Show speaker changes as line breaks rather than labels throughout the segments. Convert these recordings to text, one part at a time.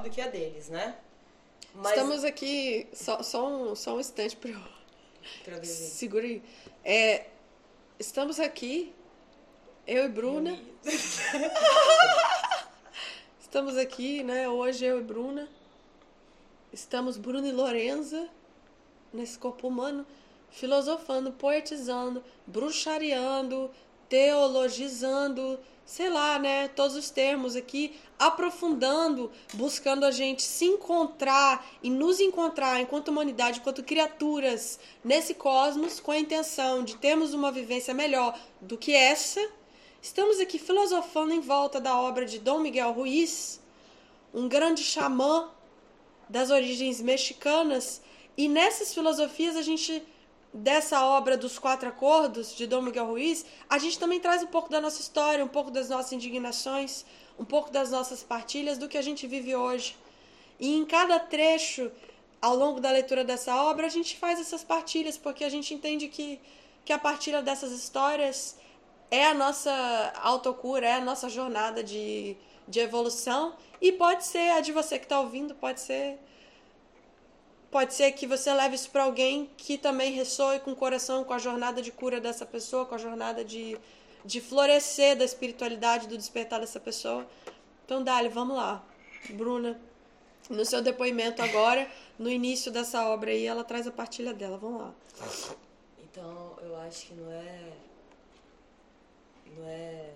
do que a deles, né? Mas...
Estamos aqui, só, só, um, só um instante para eu... Segura aí. É, estamos aqui, eu e Bruna. estamos aqui, né? Hoje eu e Bruna. Estamos Bruna e Lorenza nesse corpo humano, filosofando, poetizando, bruxariando, teologizando, sei lá, né? Todos os termos aqui, aprofundando, buscando a gente se encontrar e nos encontrar enquanto humanidade, enquanto criaturas nesse cosmos, com a intenção de termos uma vivência melhor do que essa. Estamos aqui filosofando em volta da obra de Dom Miguel Ruiz, um grande xamã das origens mexicanas, e nessas filosofias a gente dessa obra dos quatro acordos de Dom Miguel Ruiz, a gente também traz um pouco da nossa história, um pouco das nossas indignações, um pouco das nossas partilhas do que a gente vive hoje. E em cada trecho, ao longo da leitura dessa obra, a gente faz essas partilhas, porque a gente entende que, que a partilha dessas histórias é a nossa autocura, é a nossa jornada de, de evolução. E pode ser a de você que está ouvindo, pode ser Pode ser que você leve isso para alguém que também ressoe com o coração, com a jornada de cura dessa pessoa, com a jornada de, de florescer da espiritualidade, do despertar dessa pessoa. Então, Dali, vamos lá. Bruna, no seu depoimento agora, no início dessa obra aí, ela traz a partilha dela. Vamos lá.
Então, eu acho que não é. Não é.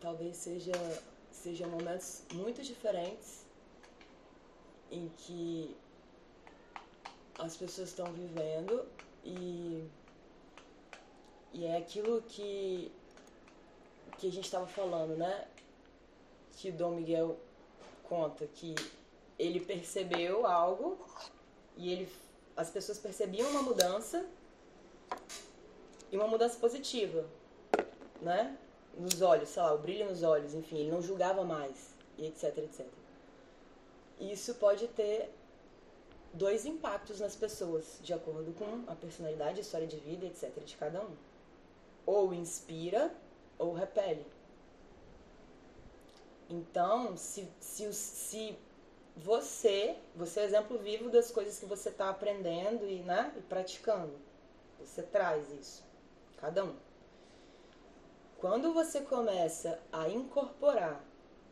Talvez seja, seja momentos muito diferentes em que as pessoas estão vivendo e, e é aquilo que, que a gente estava falando, né? Que Dom Miguel conta que ele percebeu algo e ele, as pessoas percebiam uma mudança e uma mudança positiva, né? Nos olhos, sei lá, o brilho nos olhos, enfim, ele não julgava mais, e etc, etc isso pode ter dois impactos nas pessoas, de acordo com a personalidade, história de vida, etc., de cada um. Ou inspira ou repele. Então, se, se, se você, você é exemplo vivo das coisas que você está aprendendo e, né, e praticando, você traz isso, cada um. Quando você começa a incorporar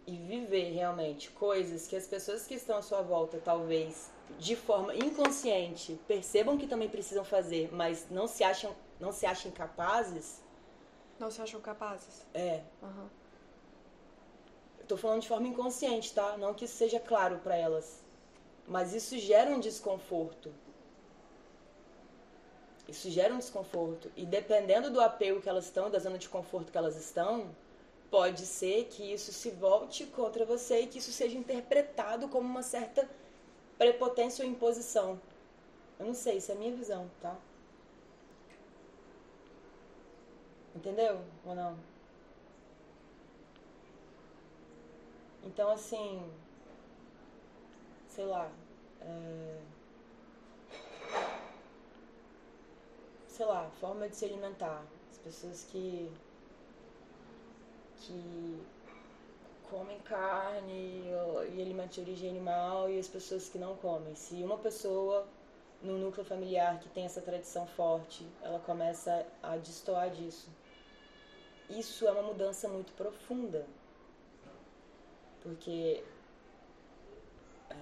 e viver realmente coisas que as pessoas que estão à sua volta talvez de forma inconsciente percebam que também precisam fazer, mas não se acham não se acham capazes.
Não se acham capazes.
É.
Uhum.
Eu tô falando de forma inconsciente, tá? Não que isso seja claro para elas, mas isso gera um desconforto. Isso gera um desconforto e dependendo do apego que elas estão, da zona de conforto que elas estão, pode ser que isso se volte contra você e que isso seja interpretado como uma certa prepotência ou imposição. Eu não sei, isso é a minha visão, tá? Entendeu ou não? Então, assim, sei lá, é... sei lá, forma de se alimentar. As pessoas que que comem carne e alimentos de origem animal e as pessoas que não comem. Se uma pessoa no núcleo familiar que tem essa tradição forte, ela começa a destoar disso. Isso é uma mudança muito profunda. Porque é,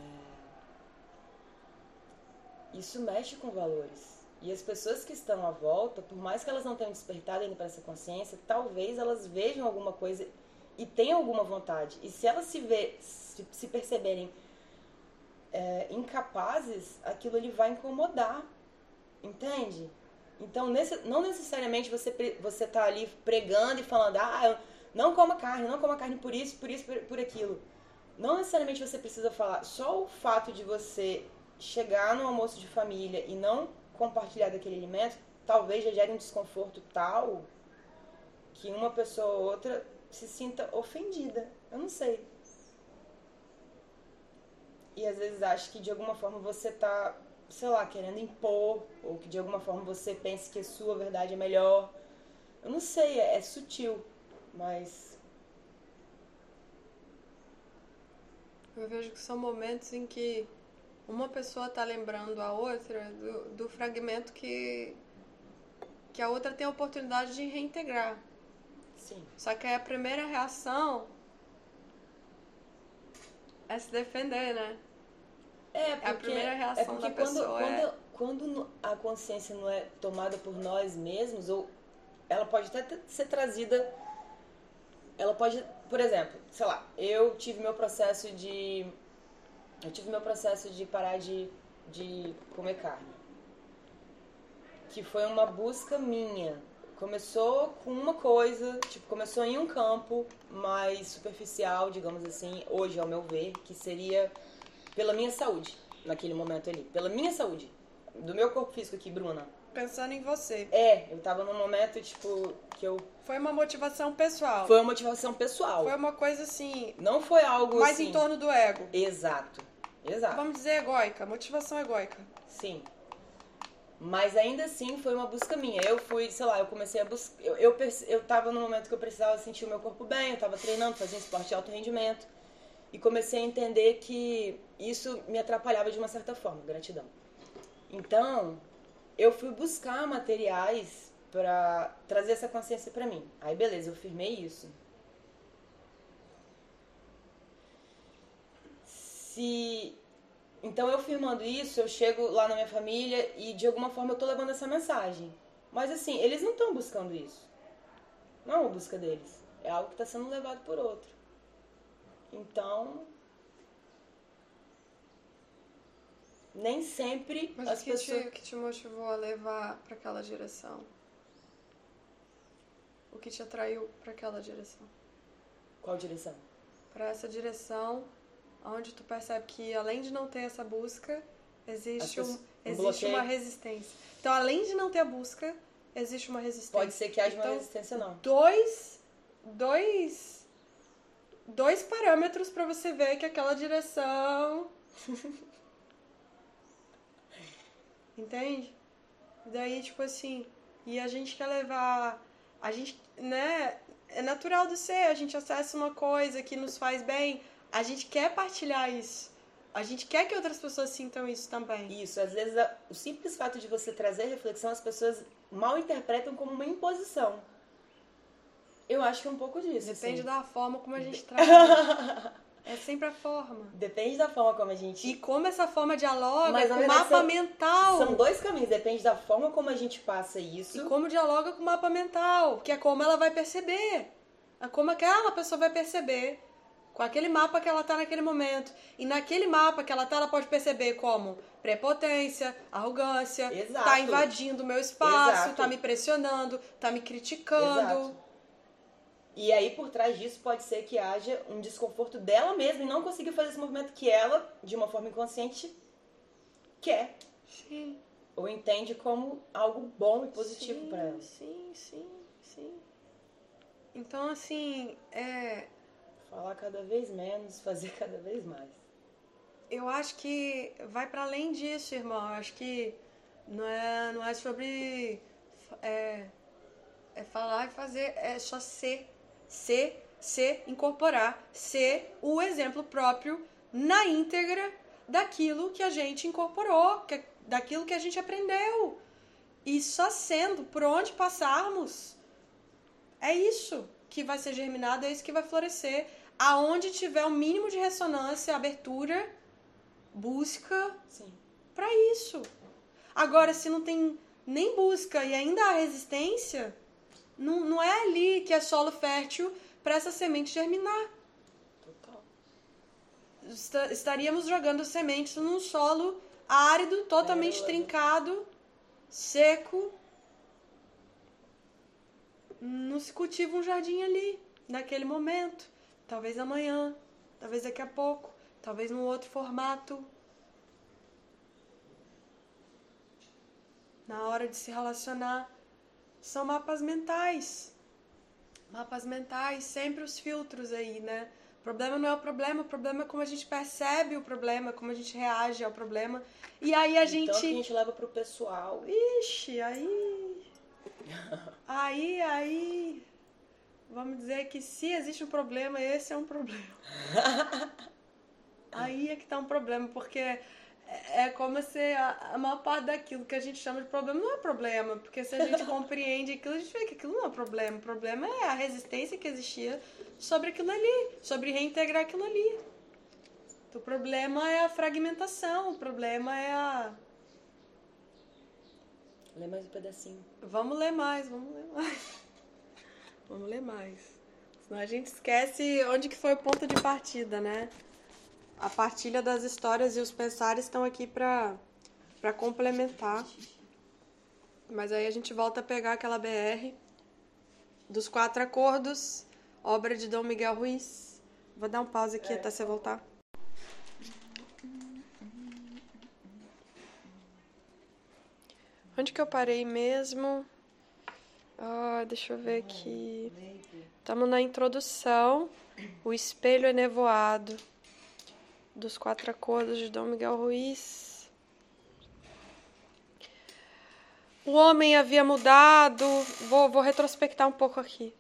isso mexe com valores. E as pessoas que estão à volta, por mais que elas não tenham despertado ainda para essa consciência, talvez elas vejam alguma coisa e tenham alguma vontade. E se elas se, vê, se, se perceberem é, incapazes, aquilo ele vai incomodar. Entende? Então, nesse, não necessariamente você você tá ali pregando e falando, ah, não coma carne, não coma carne por isso, por isso, por, por aquilo. Não necessariamente você precisa falar. Só o fato de você chegar no almoço de família e não compartilhar daquele alimento, talvez já gere um desconforto tal que uma pessoa ou outra se sinta ofendida. Eu não sei. E às vezes acho que de alguma forma você tá, sei lá, querendo impor, ou que de alguma forma você pense que a sua verdade é melhor. Eu não sei, é, é sutil, mas
Eu vejo que são momentos em que uma pessoa está lembrando a outra do, do fragmento que, que a outra tem a oportunidade de reintegrar.
Sim.
Só que aí a primeira reação é se defender, né?
É, porque,
a primeira
é
reação
porque
da
quando,
pessoa
quando,
é-
quando a consciência não é tomada por nós mesmos, ou ela pode até ser trazida. Ela pode, por exemplo, sei lá, eu tive meu processo de. Eu tive meu processo de parar de, de comer carne. Que foi uma busca minha. Começou com uma coisa, tipo, começou em um campo mais superficial, digamos assim, hoje ao meu ver, que seria pela minha saúde, naquele momento ali. Pela minha saúde. Do meu corpo físico aqui, Bruna.
Pensando em você.
É, eu tava num momento, tipo, que eu.
Foi uma motivação pessoal.
Foi uma motivação pessoal.
Foi uma coisa assim,
Não foi algo
mais
assim.
em torno do ego.
Exato. Exato.
Vamos dizer egóica, motivação egóica.
Sim. Mas ainda assim foi uma busca minha. Eu fui, sei lá, eu comecei a buscar. Eu, eu, eu tava no momento que eu precisava sentir o meu corpo bem, eu tava treinando, fazendo esporte de alto rendimento. E comecei a entender que isso me atrapalhava de uma certa forma. Gratidão. Então, eu fui buscar materiais pra trazer essa consciência pra mim. Aí, beleza, eu firmei isso. Se então eu firmando isso, eu chego lá na minha família e de alguma forma eu tô levando essa mensagem. Mas assim, eles não estão buscando isso. Não é uma busca deles. É algo que está sendo levado por outro. Então. Nem sempre
Mas
as
o que,
pessoas.
te, o que te motivou a levar para aquela direção? O que te atraiu para aquela direção?
Qual direção?
Para essa direção onde tu percebe que além de não ter essa busca, existe, um,
pessoas- um
existe uma resistência. Então, além de não ter a busca, existe uma resistência.
Pode ser que haja uma
Então,
resistência, não.
dois dois dois parâmetros para você ver que aquela direção entende daí tipo assim e a gente quer levar a gente né é natural do ser a gente acessa uma coisa que nos faz bem a gente quer partilhar isso a gente quer que outras pessoas sintam isso também
Isso, às vezes o simples fato de você trazer reflexão, as pessoas mal interpretam como uma imposição. Eu acho que é um pouco disso.
depende
assim.
da forma como a gente traz é sempre a forma
Depende da forma como a gente.
E como essa forma dialoga
Mas,
com o mapa
são-
mental.
São dois caminhos, depende da forma como a gente passa isso.
E como dialoga com o mapa mental, que é como ela vai perceber. É como aquela pessoa vai perceber. Com aquele mapa que ela tá naquele momento. E naquele mapa que ela tá, ela pode perceber como prepotência, arrogância,
Exato.
tá invadindo o meu espaço,
Exato.
tá me pressionando, tá me criticando.
Exato. E aí, por trás disso, pode ser que haja um desconforto dela mesma e não conseguir fazer esse movimento que ela, de uma forma inconsciente, quer.
Sim.
Ou entende como algo bom e positivo pra ela.
Sim, sim, sim. Então, assim, é,
Falar cada vez menos, fazer cada vez mais.
Eu acho que vai para além disso, irmão. Eu acho que não é, não é sobre é, é falar e fazer, é só ser, ser, ser, incorporar, ser o exemplo próprio na íntegra daquilo que a gente incorporou, que, daquilo que a gente aprendeu. E só sendo por onde passarmos, é isso que vai ser germinado, é isso que vai florescer. Aonde tiver o mínimo de ressonância, abertura, busca para isso. Agora, se não tem nem busca e ainda há resistência, não, não é ali que é solo fértil para essa semente germinar.
Total.
Esta- Estaríamos jogando sementes num solo árido, totalmente
Pérola.
trincado, seco. Não se cultiva um jardim ali, naquele momento. Talvez amanhã, talvez daqui a pouco, talvez num outro formato. Na hora de se relacionar, são mapas mentais. Mapas mentais, sempre os filtros aí, né? O problema não é o problema, o problema é como a gente percebe o problema, como a gente reage ao problema. E aí a gente.
Então que a gente leva pro pessoal.
Ixi, aí. Aí, aí. Vamos dizer que se existe um problema, esse é um problema. Aí é que tá um problema, porque é, é como se a, a maior parte daquilo que a gente chama de problema não é problema, porque se a gente compreende aquilo, a gente vê que aquilo não é problema. O problema é a resistência que existia sobre aquilo ali, sobre reintegrar aquilo ali. O problema é a fragmentação, o problema é a.
Lê mais um pedacinho.
Vamos ler mais, vamos ler mais. Vamos ler mais. Senão a gente esquece onde que foi o ponto de partida, né? A partilha das histórias e os pensares estão aqui para para complementar. Mas aí a gente volta a pegar aquela BR dos quatro acordos, obra de Dom Miguel Ruiz. Vou dar um pause aqui é. até você voltar. Onde que eu parei mesmo? Ah, deixa eu ver aqui. Estamos na introdução. O espelho é nevoado. Dos quatro acordos de Dom Miguel Ruiz. O homem havia mudado. Vou, vou retrospectar um pouco aqui.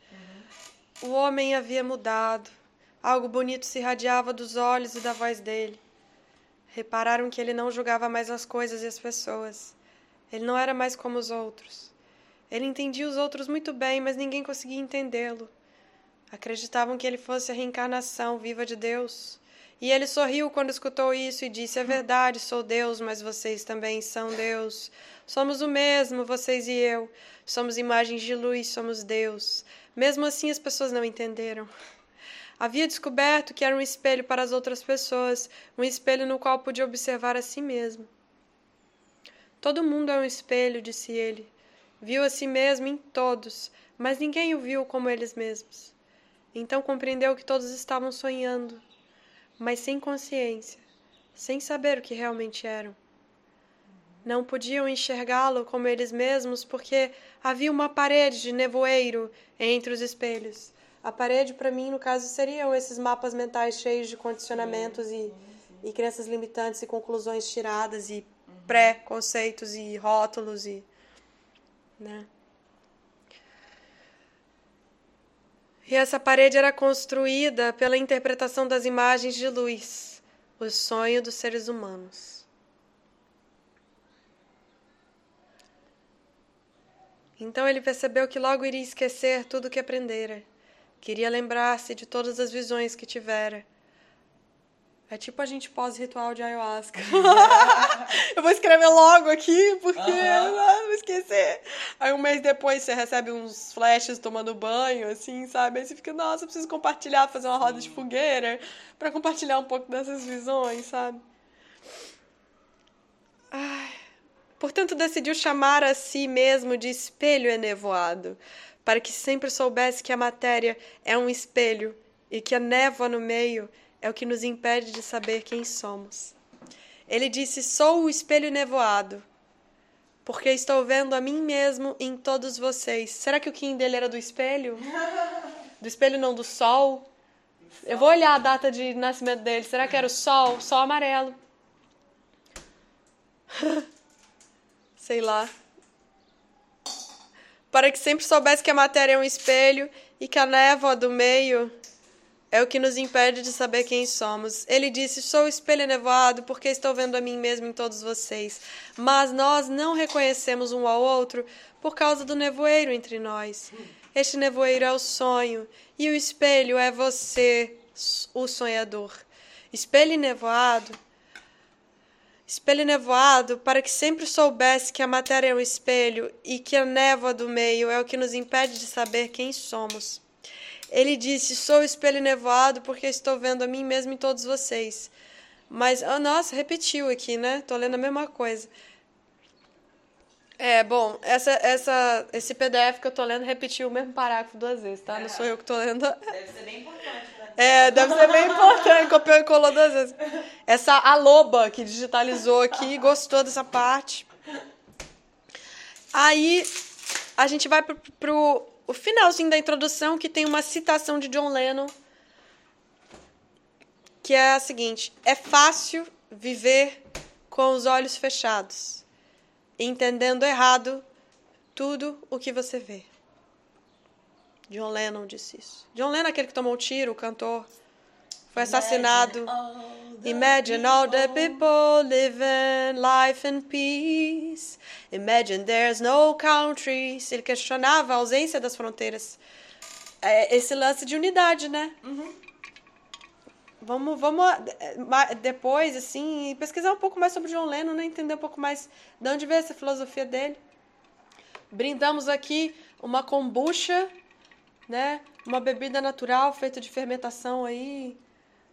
O homem havia mudado. Algo bonito se irradiava dos olhos e da voz dele. Repararam que ele não julgava mais as coisas e as pessoas. Ele não era mais como os outros. Ele entendia os outros muito bem, mas ninguém conseguia entendê-lo. Acreditavam que ele fosse a reencarnação viva de Deus. E ele sorriu quando escutou isso e disse: É verdade, sou Deus, mas vocês também são Deus. Somos o mesmo, vocês e eu. Somos imagens de luz, somos Deus. Mesmo assim, as pessoas não entenderam. Havia descoberto que era um espelho para as outras pessoas, um espelho no qual podia observar a si mesmo. Todo mundo é um espelho, disse ele. Viu a si mesmo em todos, mas ninguém o viu como eles mesmos. Então compreendeu que todos estavam sonhando, mas sem consciência, sem saber o que realmente eram. Não podiam enxergá-lo como eles mesmos porque havia uma parede de nevoeiro entre os espelhos. A parede, para mim, no caso, seriam esses mapas mentais cheios de condicionamentos e, e crenças limitantes e conclusões tiradas e pré-conceitos e rótulos e né? E essa parede era construída pela interpretação das imagens de luz, o sonho dos seres humanos. Então ele percebeu que logo iria esquecer tudo o que aprendera. Queria lembrar-se de todas as visões que tivera é tipo a gente pós-ritual de ayahuasca. eu vou escrever logo aqui, porque uhum. não vou esquecer. Aí um mês depois você recebe uns flashes tomando banho, assim, sabe? Aí você fica, nossa, eu preciso compartilhar, fazer uma roda de fogueira para compartilhar um pouco dessas visões, sabe? Ai. Portanto, decidiu chamar a si mesmo de espelho enevoado, para que sempre soubesse que a matéria é um espelho e que a névoa no meio é o que nos impede de saber quem somos. Ele disse: Sou o espelho nevoado, porque estou vendo a mim mesmo em todos vocês. Será que o Kim dele era do espelho? Do espelho, não do sol? Eu vou olhar a data de nascimento dele. Será que era o sol? Sol amarelo. Sei lá. Para que sempre soubesse que a matéria é um espelho e que a névoa do meio é o que nos impede de saber quem somos. Ele disse: Sou espelho nevoado porque estou vendo a mim mesmo em todos vocês. Mas nós não reconhecemos um ao outro por causa do nevoeiro entre nós. Este nevoeiro é o sonho e o espelho é você, o sonhador. Espelho nevoado. Espelho nevoado, para que sempre soubesse que a matéria é um espelho e que a névoa do meio é o que nos impede de saber quem somos. Ele disse: Sou o espelho nevoado porque estou vendo a mim mesmo em todos vocês. Mas, oh, nossa, repetiu aqui, né? Tô lendo a mesma coisa. É, bom, essa, essa, esse PDF que eu tô lendo repetiu o mesmo parágrafo duas vezes, tá? Não sou eu que tô lendo.
Deve ser bem importante, né?
É, deve ser bem importante, copiou e colou duas vezes. Essa Aloba que digitalizou aqui, gostou dessa parte. Aí a gente vai pro, pro o finalzinho da introdução que tem uma citação de John Lennon que é a seguinte: é fácil viver com os olhos fechados, entendendo errado tudo o que você vê. John Lennon disse isso. John Lennon é aquele que tomou um tiro, o cantor, foi assassinado Imagine all the people living life in peace. Imagine there's no countries. Ele questionava a ausência das fronteiras. É esse lance de unidade, né? Vamos, vamos eh, ma- depois, assim, pesquisar um pouco mais sobre John Lennon, né? Entender um pouco mais de onde veio essa filosofia dele. Brindamos aqui uma kombucha, né? Uma bebida natural feita de fermentação aí,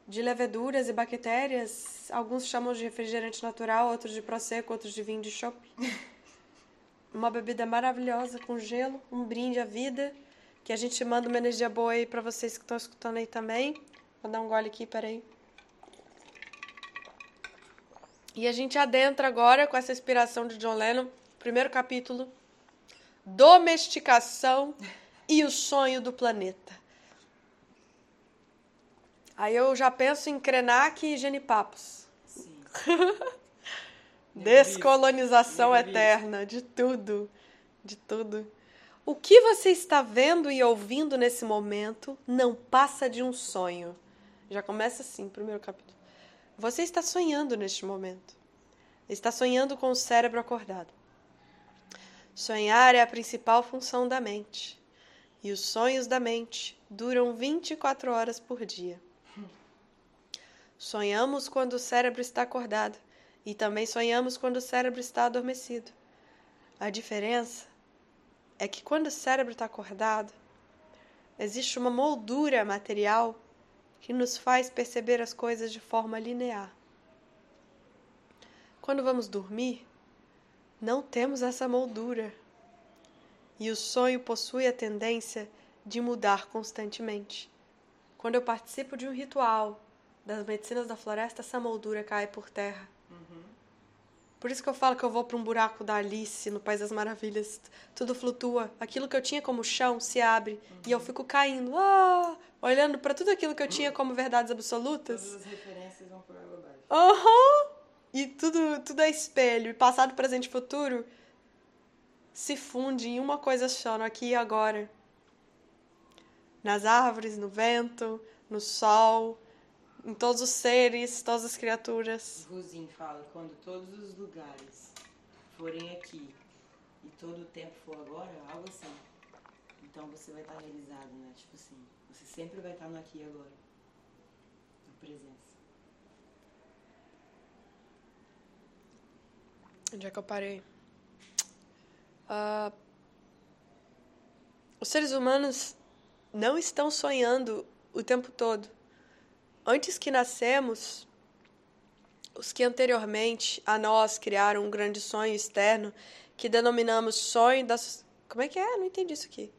de leveduras e bactérias. Alguns chamam de refrigerante natural, outros de prosecco, outros de vinho de chopp. Uma bebida maravilhosa com gelo, um brinde à vida, que a gente manda uma energia boa aí pra vocês que estão escutando aí também. Vou dar um gole aqui, peraí. E a gente adentra agora com essa inspiração de John Lennon, primeiro capítulo, Domesticação e o sonho do planeta. Aí eu já penso em Krenak e Genipapos.
Sim.
Descolonização eterna de tudo, de tudo. O que você está vendo e ouvindo nesse momento não passa de um sonho. Já começa assim, primeiro capítulo. Você está sonhando neste momento. Está sonhando com o cérebro acordado. Sonhar é a principal função da mente. E os sonhos da mente duram 24 horas por dia. Sonhamos quando o cérebro está acordado e também sonhamos quando o cérebro está adormecido. A diferença é que quando o cérebro está acordado, existe uma moldura material que nos faz perceber as coisas de forma linear. Quando vamos dormir, não temos essa moldura. E o sonho possui a tendência de mudar constantemente. Quando eu participo de um ritual das medicinas da floresta, essa moldura cai por terra. Por isso que eu falo que eu vou para um buraco da Alice no País das Maravilhas. Tudo flutua. Aquilo que eu tinha como chão se abre e eu fico caindo, ah, olhando para tudo aquilo que eu tinha como verdades absolutas.
Todas as referências vão por água abaixo.
Aham! E tudo, tudo é espelho. E passado, presente e futuro se funde em uma coisa só, no aqui e agora. Nas árvores, no vento, no sol, em todos os seres, todas as criaturas.
Rosin fala, quando todos os lugares forem aqui e todo o tempo for agora, algo assim. Então você vai estar realizado, né? Tipo assim, você sempre vai estar no aqui e agora. Na presença.
Onde é que eu parei? Ah, os seres humanos não estão sonhando o tempo todo. Antes que nascemos, os que anteriormente a nós criaram um grande sonho externo que denominamos sonho da. Como é que é? Não entendi isso aqui.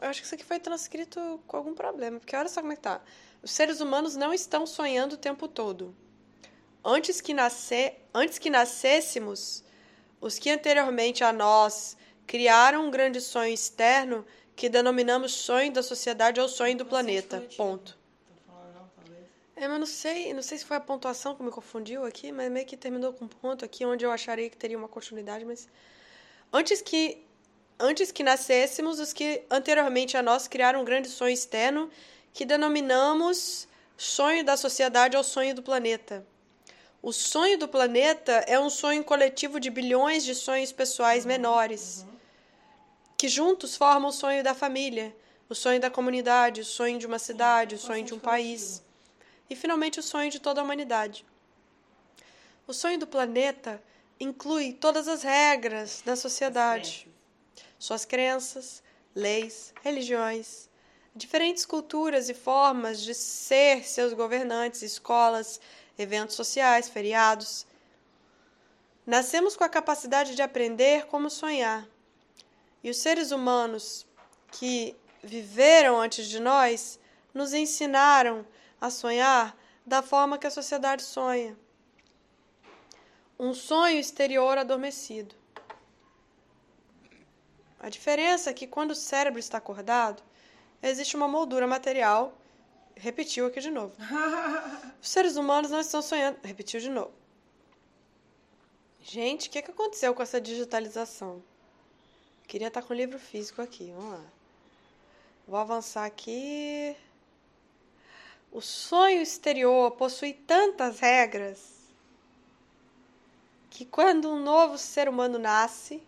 Eu acho que isso aqui foi transcrito com algum problema, porque olha só como é que tá. Os seres humanos não estão sonhando o tempo todo. Antes que, nascer, antes que nascêssemos, os que anteriormente a nós criaram um grande sonho externo que denominamos sonho da sociedade ou sonho do planeta. Ponto.
Tô falando não, talvez.
É, mas não sei, não sei se foi a pontuação que me confundiu aqui, mas meio que terminou com um ponto aqui onde eu acharia que teria uma continuidade, mas antes que antes que nascêssemos, os que anteriormente a nós criaram um grande sonho externo que denominamos sonho da sociedade ou sonho do planeta. O sonho do planeta é um sonho coletivo de bilhões de sonhos pessoais menores, que juntos formam o sonho da família, o sonho da comunidade, o sonho de uma cidade, o sonho de um país e finalmente o sonho de toda a humanidade. O sonho do planeta inclui todas as regras da sociedade, suas crenças, leis, religiões, diferentes culturas e formas de ser seus governantes, escolas, eventos sociais, feriados. Nascemos com a capacidade de aprender como sonhar. E os seres humanos que viveram antes de nós nos ensinaram a sonhar da forma que a sociedade sonha. Um sonho exterior adormecido. A diferença é que quando o cérebro está acordado, existe uma moldura material. Repetiu aqui de novo. Os seres humanos não estão sonhando. Repetiu de novo. Gente, o que, que aconteceu com essa digitalização? Queria estar com o livro físico aqui. Vamos lá. Vou avançar aqui. O sonho exterior possui tantas regras que quando um novo ser humano nasce,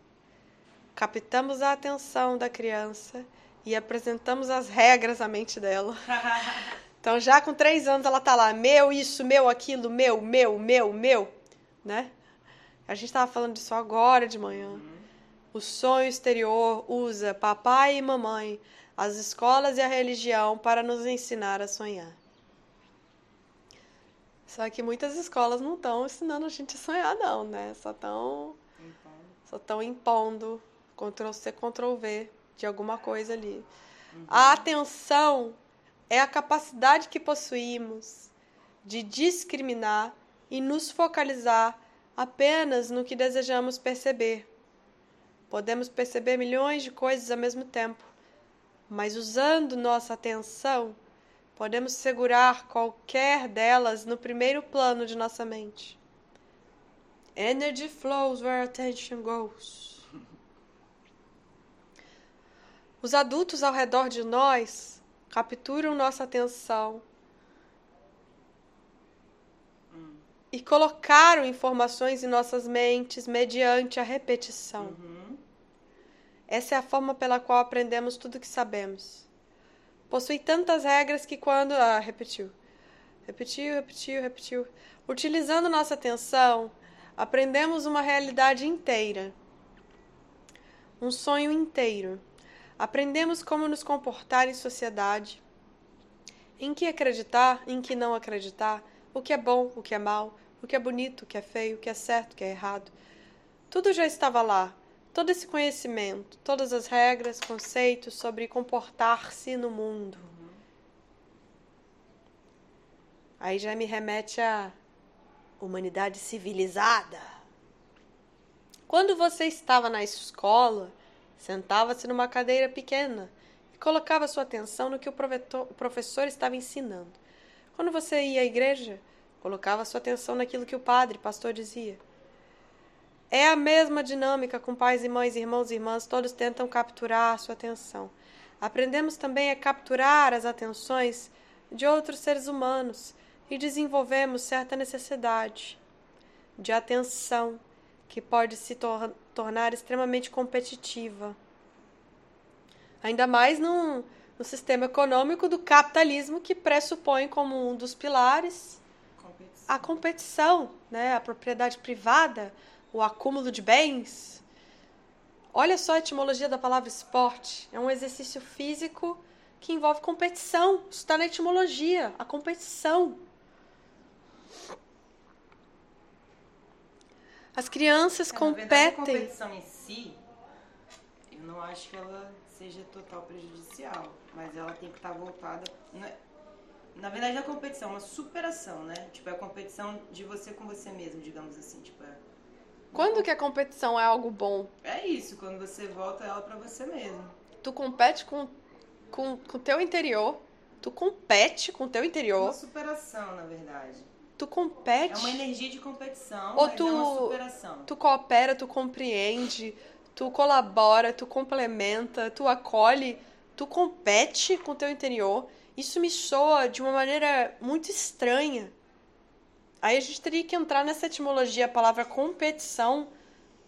captamos a atenção da criança e apresentamos as regras à mente dela. Então, já com três anos, ela tá lá, meu, isso, meu, aquilo, meu, meu, meu, meu, né? A gente estava falando disso agora de manhã. O sonho exterior usa papai e mamãe, as escolas e a religião para nos ensinar a sonhar. Só que muitas escolas não estão ensinando a gente a sonhar, não, né? Só estão só estão impondo Ctrl C, Ctrl V de alguma coisa ali. A atenção é a capacidade que possuímos de discriminar e nos focalizar apenas no que desejamos perceber. Podemos perceber milhões de coisas ao mesmo tempo, mas usando nossa atenção, podemos segurar qualquer delas no primeiro plano de nossa mente. Energy flows where attention goes. Os adultos ao redor de nós capturam nossa atenção e colocaram informações em nossas mentes mediante a repetição.
Uhum.
Essa é a forma pela qual aprendemos tudo o que sabemos. Possui tantas regras que quando. Ah, repetiu. Repetiu, repetiu, repetiu. Utilizando nossa atenção, aprendemos uma realidade inteira. Um sonho inteiro. Aprendemos como nos comportar em sociedade, em que acreditar, em que não acreditar, o que é bom, o que é mal, o que é bonito, o que é feio, o que é certo, o que é errado. Tudo já estava lá, todo esse conhecimento, todas as regras, conceitos sobre comportar-se no mundo. Aí já me remete à humanidade civilizada. Quando você estava na escola, Sentava-se numa cadeira pequena e colocava sua atenção no que o professor estava ensinando. Quando você ia à igreja, colocava sua atenção naquilo que o padre, pastor dizia. É a mesma dinâmica com pais e mães, irmãos e irmãs, todos tentam capturar a sua atenção. Aprendemos também a capturar as atenções de outros seres humanos e desenvolvemos certa necessidade de atenção que pode se tor tornar extremamente competitiva. Ainda mais num, no sistema econômico do capitalismo que pressupõe como um dos pilares
Competição.
a competição, né? a propriedade privada, o acúmulo de bens. Olha só a etimologia da palavra esporte. É um exercício físico que envolve competição. Isso está na etimologia, a competição. As crianças
É, na verdade, a
competem.
competição em si, eu não acho que ela seja total prejudicial, mas ela tem que estar voltada. Na, na verdade, a competição é uma superação, né? Tipo, é a competição de você com você mesmo, digamos assim. Tipo, é,
Quando que a competição é algo bom?
é isso, quando você volta ela pra você mesmo.
Tu compete com com com teu interior. Tu compete com teu
É
interior.
uma superação, na verdade.
Tu compete.
É uma energia de competição,
Ou
mas
tu-
é uma superação.
Tu coopera, tu compreende, tu colabora, tu complementa, tu acolhe, tu compete com o teu interior. Isso me soa de uma maneira muito estranha. Aí a gente teria que entrar nessa etimologia, a palavra competição,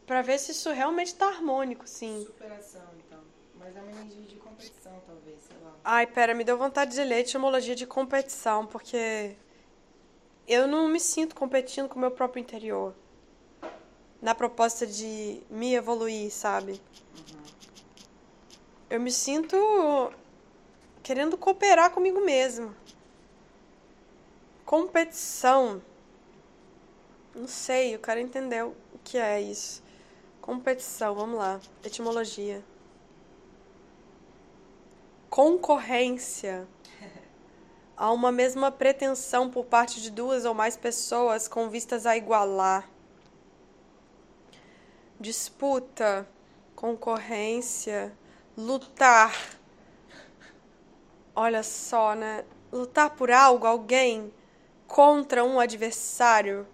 pra ver se isso realmente tá harmônico, sim.
Superação, então. Mas é uma energia de competição, talvez, sei lá.
Ai, pera, me deu vontade de ler a etimologia de competição, porque eu não me sinto competindo com o meu próprio interior. Na proposta de me evoluir, sabe? Eu me sinto querendo cooperar comigo mesmo. Competição. Não sei, eu quero entender o que é isso. Competição, vamos lá. Etimologia. Concorrência. Há uma mesma pretensão por parte de duas ou mais pessoas com vistas a igualar. Disputa, concorrência, lutar. Olha só, né? Lutar por algo, alguém, contra um adversário.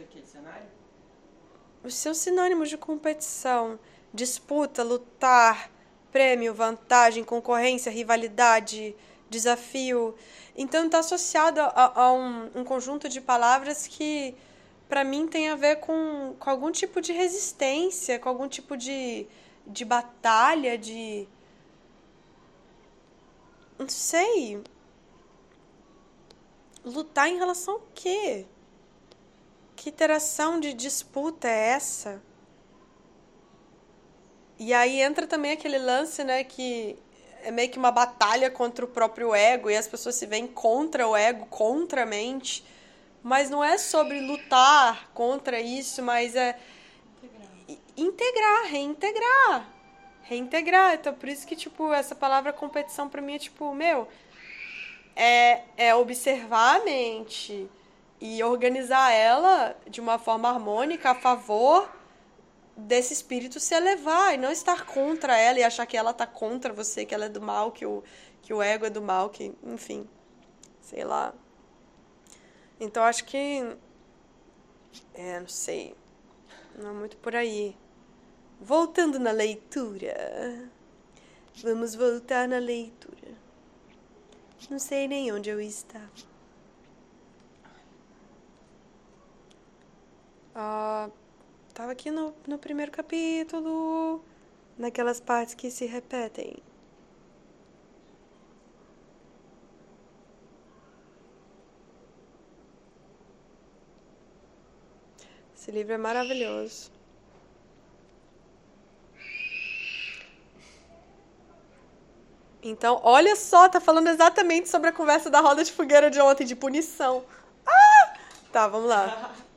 Aqui dicionário?
Os seus sinônimos de competição: disputa, lutar, prêmio, vantagem, concorrência, rivalidade, desafio. Então está associado a, a um, um, conjunto de palavras que para mim tem a ver com, com algum tipo de resistência, com algum tipo de, de batalha, de. Não sei. Lutar em relação ao quê? Que interação de disputa é essa? E aí entra também aquele lance, né, que é meio que uma batalha contra o próprio ego e as pessoas se veem contra o ego, contra a mente. Mas não é sobre lutar contra isso, mas é integrar, integrar reintegrar. Reintegrar. Então, por isso que, tipo, essa palavra competição para mim é tipo, meu, é, é observar a mente e organizar ela de uma forma harmônica a favor desse espírito se elevar e não estar contra ela e achar que ela tá contra você, que ela é do mal, que o, que o ego é do mal, que, enfim, sei lá. Então acho que. É, não sei. Não é muito por aí. Voltando na leitura. Vamos voltar na leitura. Não sei nem onde eu estava. Ah. Uh, Tava aqui no, no primeiro capítulo, naquelas partes que se repetem. Esse livro é maravilhoso. Então, olha só, tá falando exatamente sobre a conversa da roda de fogueira de ontem, de punição. Ah! Tá, vamos lá.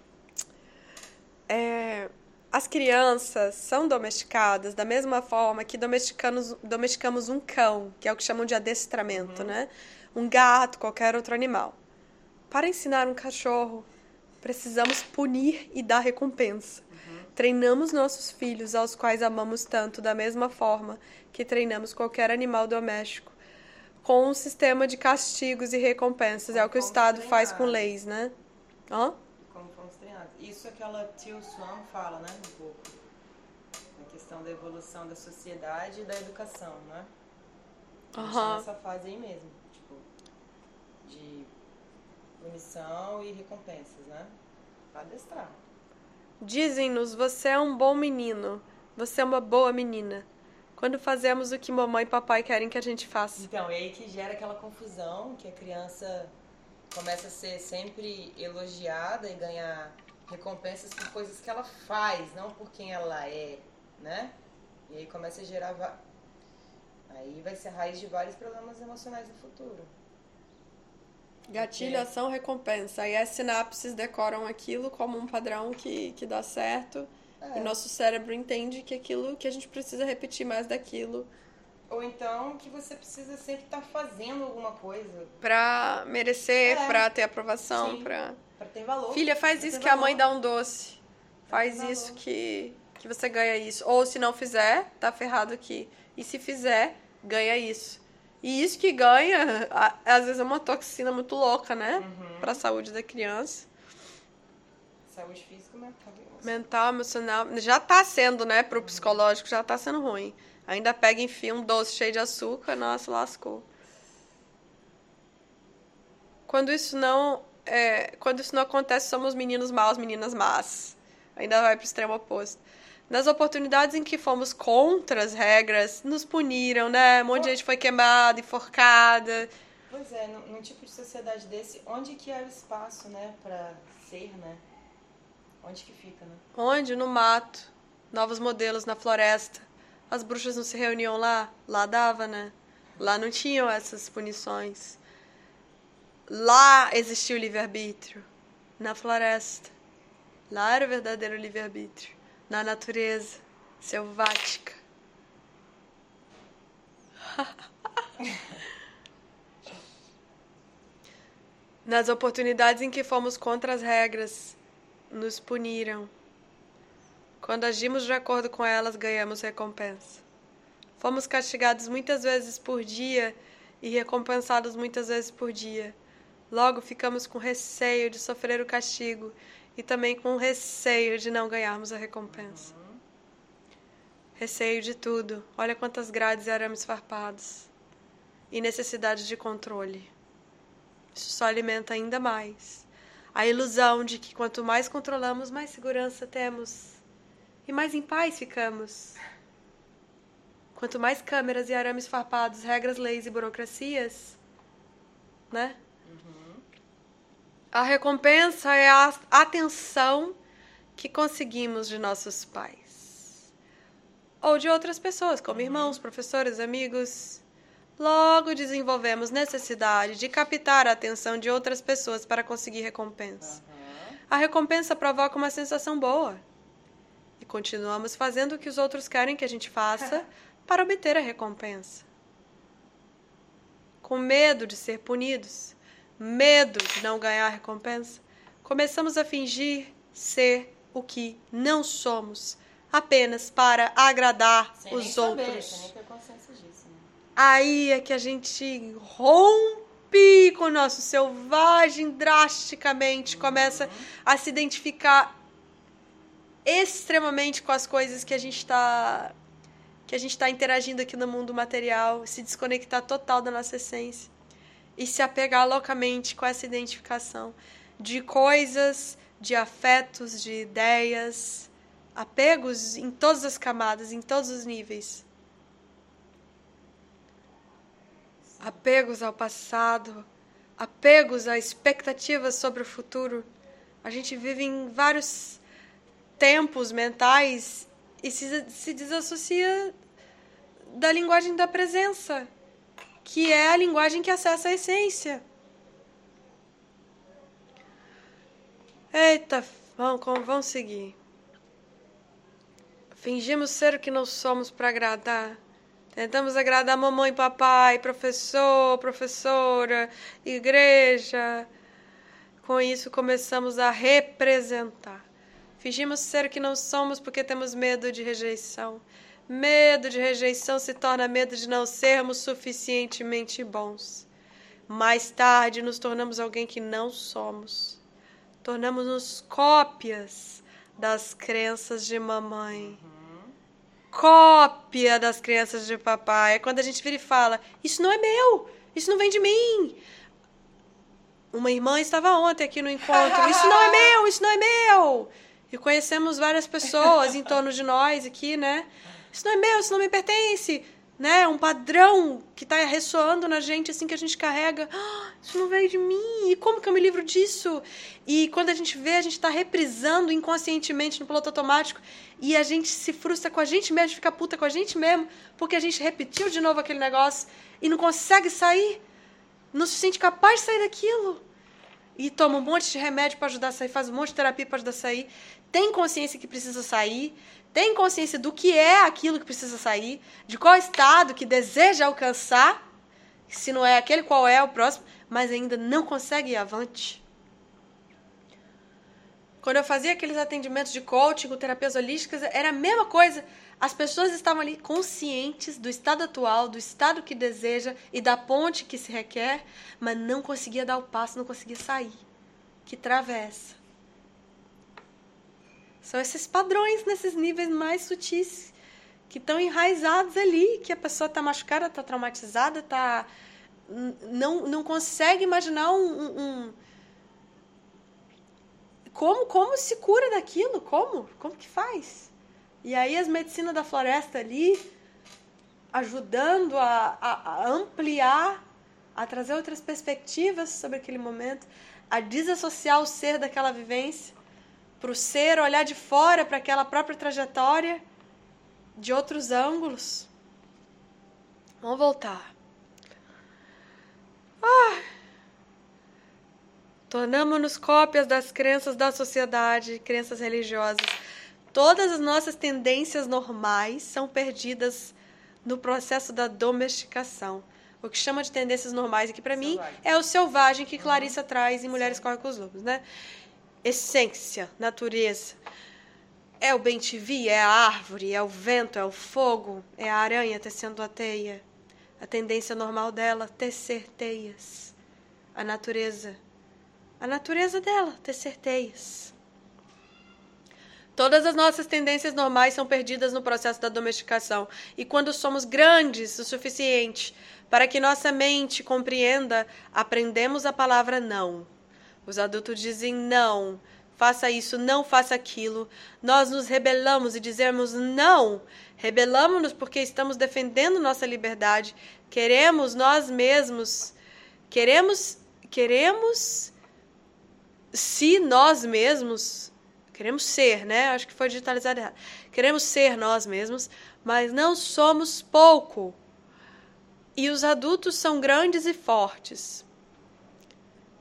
É, as crianças são domesticadas da mesma forma que domesticamos, domesticamos um cão, que é o que chamam de adestramento, uhum. né? Um gato, qualquer outro animal. Para ensinar um cachorro, precisamos punir e dar recompensa. Uhum. Treinamos nossos filhos, aos quais amamos tanto, da mesma forma que treinamos qualquer animal doméstico, com um sistema de castigos e recompensas. é o que o Estado faz com leis, né? Hã?
Isso aquela Tio Swan fala, né, um pouco. A questão da evolução da sociedade e da educação, né? Uhum. Nessa fase aí mesmo, tipo, de punição e recompensas, né? Adestrar.
Dizem-nos, você é um bom menino, você é uma boa menina. Quando fazemos o que mamãe e papai querem que a gente faça.
Então, é aí que gera aquela confusão, que a criança começa a ser sempre elogiada e ganhar recompensas por coisas que ela faz, não por quem ela é, né? E aí começa a gerar. Aí vai ser a raiz de vários problemas emocionais no futuro.
Gatilho, Porque... ação, recompensa. Aí as sinapses decoram aquilo como um padrão que, que dá certo. É. E nosso cérebro entende que aquilo que a gente precisa repetir mais daquilo.
Ou então que você precisa sempre estar tá fazendo alguma coisa.
Pra merecer, é. pra ter aprovação, Sim. pra.
Pra ter valor.
Filha, faz isso que valor. a mãe dá um doce. Faz isso que, que você ganha isso. Ou se não fizer, tá ferrado aqui. E se fizer, ganha isso. E isso que ganha, às vezes é uma toxina muito louca, né? Uhum. Pra saúde da criança.
Saúde física, mental.
Mental, emocional. Já tá sendo, né? Pro psicológico, já tá sendo ruim. Ainda pega, enfim, um doce cheio de açúcar, nossa, lascou. Quando isso não é, quando isso não acontece, somos meninos maus, meninas más. Ainda vai para o extremo oposto. Nas oportunidades em que fomos contra as regras, nos puniram, né? Um monte de gente foi queimada, enforcada.
Pois é, num, num tipo de sociedade desse, onde que é o espaço, né, para ser, né? Onde que fica, né?
Onde? No mato. Novos modelos na floresta. As bruxas não se reuniam lá? Lá dava, né? Lá não tinham essas punições. Lá existia o livre-arbítrio. Na floresta. Lá era o verdadeiro livre-arbítrio. Na natureza selvática. Nas oportunidades em que fomos contra as regras, nos puniram. Quando agimos de acordo com elas, ganhamos recompensa. Fomos castigados muitas vezes por dia e recompensados muitas vezes por dia. Logo ficamos com receio de sofrer o castigo e também com receio de não ganharmos a recompensa. Receio de tudo. Olha quantas grades e arames farpados. e necessidade de controle. Isso só alimenta ainda mais a ilusão de que quanto mais controlamos, mais segurança temos e mais em paz ficamos. Quanto mais câmeras e arames farpados, regras, leis e burocracias, né? A recompensa é a atenção que conseguimos de nossos pais ou de outras pessoas, como irmãos, professores, amigos. Logo desenvolvemos necessidade de captar a atenção de outras pessoas para conseguir recompensa. A recompensa provoca uma sensação boa. E continuamos fazendo o que os outros querem que a gente faça para obter a recompensa. Com medo de ser punidos, medo de não ganhar a recompensa, começamos a fingir ser o que não somos, apenas para agradar
sem
os outros.
Sem nem ter consciência disso
aí é que a gente rompe com o nosso selvagem drasticamente, começa a se identificar extremamente com as coisas que a gente está que a gente está interagindo aqui no mundo material, se desconectar total da nossa essência e se apegar loucamente com essa identificação de coisas, de afetos, de ideias, apegos em todas as camadas, em todos os níveis. apegos ao passado, apegos a expectativas sobre o futuro. A gente vive em vários tempos mentais e se, se desassocia da linguagem da presença, que é a linguagem que acessa a essência. Eita, vamos, vamos seguir. Fingimos ser o que não somos para agradar. Tentamos agradar mamãe, papai, professor, professora, igreja. Com isso, começamos a representar. Fingimos ser o que não somos porque temos medo de rejeição. Medo de rejeição se torna medo de não sermos suficientemente bons. Mais tarde, nos tornamos alguém que não somos. Tornamos-nos cópias das crenças de mamãe cópia das crianças de papai. É quando a gente vira e fala: Isso não é meu, isso não vem de mim. Uma irmã estava ontem aqui no encontro: Isso não é meu, isso não é meu. E conhecemos várias pessoas em torno de nós aqui, né? Isso não é meu, isso não me pertence né? Um padrão que está ressoando na gente, assim, que a gente carrega. Ah, isso não veio de mim. E como que eu me livro disso? E quando a gente vê, a gente está reprisando inconscientemente no piloto automático e a gente se frustra com a gente mesmo, fica puta com a gente mesmo, porque a gente repetiu de novo aquele negócio e não consegue sair, não se sente capaz de sair daquilo. E toma um monte de remédio para ajudar a sair, faz um monte de terapia para ajudar a sair, tem consciência que precisa sair, tem consciência do que é aquilo que precisa sair, de qual estado que deseja alcançar, se não é aquele qual é o próximo, mas ainda não consegue ir avante. Quando eu fazia aqueles atendimentos de coaching com terapias holísticas, era a mesma coisa. As pessoas estavam ali conscientes do estado atual, do estado que deseja e da ponte que se requer, mas não conseguia dar o passo, não conseguia sair. Que travessa. São esses padrões nesses níveis mais sutis que estão enraizados ali, que a pessoa está machucada, está traumatizada, tá não, não consegue imaginar um, um, como como se cura daquilo, como como que faz? E aí as medicinas da floresta ali ajudando a, a, a ampliar, a trazer outras perspectivas sobre aquele momento, a desassociar o ser daquela vivência para o ser olhar de fora para aquela própria trajetória de outros ângulos. Vamos voltar. Ah. Tornamos-nos cópias das crenças da sociedade, crenças religiosas. Todas as nossas tendências normais são perdidas no processo da domesticação. O que chama de tendências normais aqui para mim é o selvagem que Clarissa uhum. traz em Mulheres Correm com os Lobos, né? Essência, natureza. É o bem-te-vi, é a árvore, é o vento, é o fogo, é a aranha tecendo a teia. A tendência normal dela, tecer teias. A natureza, a natureza dela, tecer teias. Todas as nossas tendências normais são perdidas no processo da domesticação. E quando somos grandes o suficiente para que nossa mente compreenda, aprendemos a palavra não. Os adultos dizem não, faça isso, não faça aquilo. Nós nos rebelamos e dizemos não. Rebelamos-nos porque estamos defendendo nossa liberdade. Queremos nós mesmos, queremos, queremos se nós mesmos queremos ser, né? Acho que foi digitalizado errado. Queremos ser nós mesmos, mas não somos pouco. E os adultos são grandes e fortes.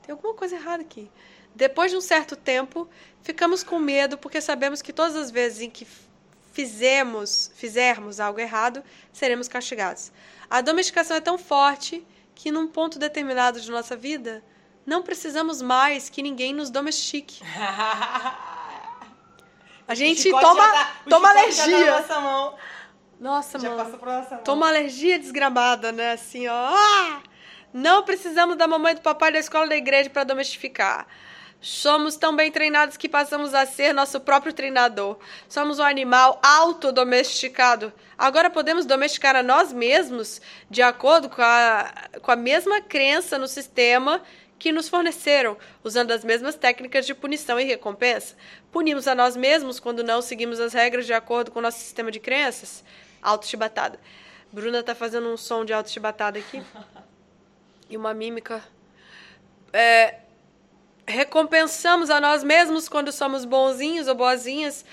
Tem alguma coisa errada aqui. Depois de um certo tempo, ficamos com medo porque sabemos que todas as vezes em que fizemos, fizermos algo errado, seremos castigados. A domesticação é tão forte que num ponto determinado de nossa vida, não precisamos mais que ninguém nos domestique. A gente toma, tá, toma alergia.
nossa mão.
Nossa,
Já
mano.
nossa mão.
Toma alergia desgramada, né? Assim, ó. Ah! Não precisamos da mamãe do papai da escola da igreja para domesticar. Somos tão bem treinados que passamos a ser nosso próprio treinador. Somos um animal autodomesticado. Agora podemos domesticar a nós mesmos de acordo com a, com a mesma crença no sistema que nos forneceram, usando as mesmas técnicas de punição e recompensa. Punimos a nós mesmos quando não seguimos as regras de acordo com o nosso sistema de crenças. Autochibatada. Bruna tá fazendo um som de autochibatada aqui. E uma mímica. É, recompensamos a nós mesmos quando somos bonzinhos ou boazinhas.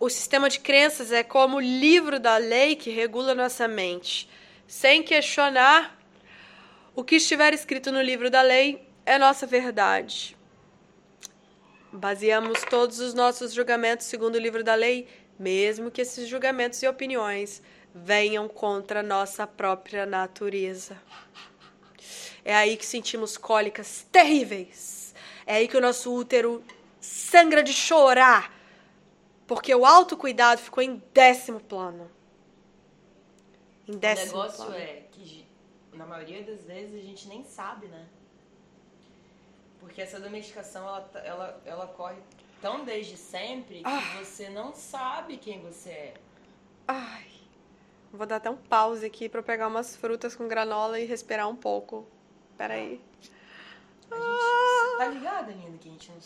O sistema de crenças é como o livro da lei que regula nossa mente. Sem questionar o que estiver escrito no livro da lei é nossa verdade. Baseamos todos os nossos julgamentos segundo o livro da lei, mesmo que esses julgamentos e opiniões venham contra nossa própria natureza. É aí que sentimos cólicas terríveis. É aí que o nosso útero sangra de chorar, porque o autocuidado ficou em décimo plano. Em décimo
o negócio
plano.
é que na maioria das vezes a gente nem sabe, né? Porque essa domesticação ela, tá, ela, ela corre tão desde sempre que
Ah.
você não sabe quem você é.
Ai. Vou dar até um pause aqui eu pegar umas frutas com granola e respirar um pouco. Peraí.
A gente, tá ligada, linda, que a gente não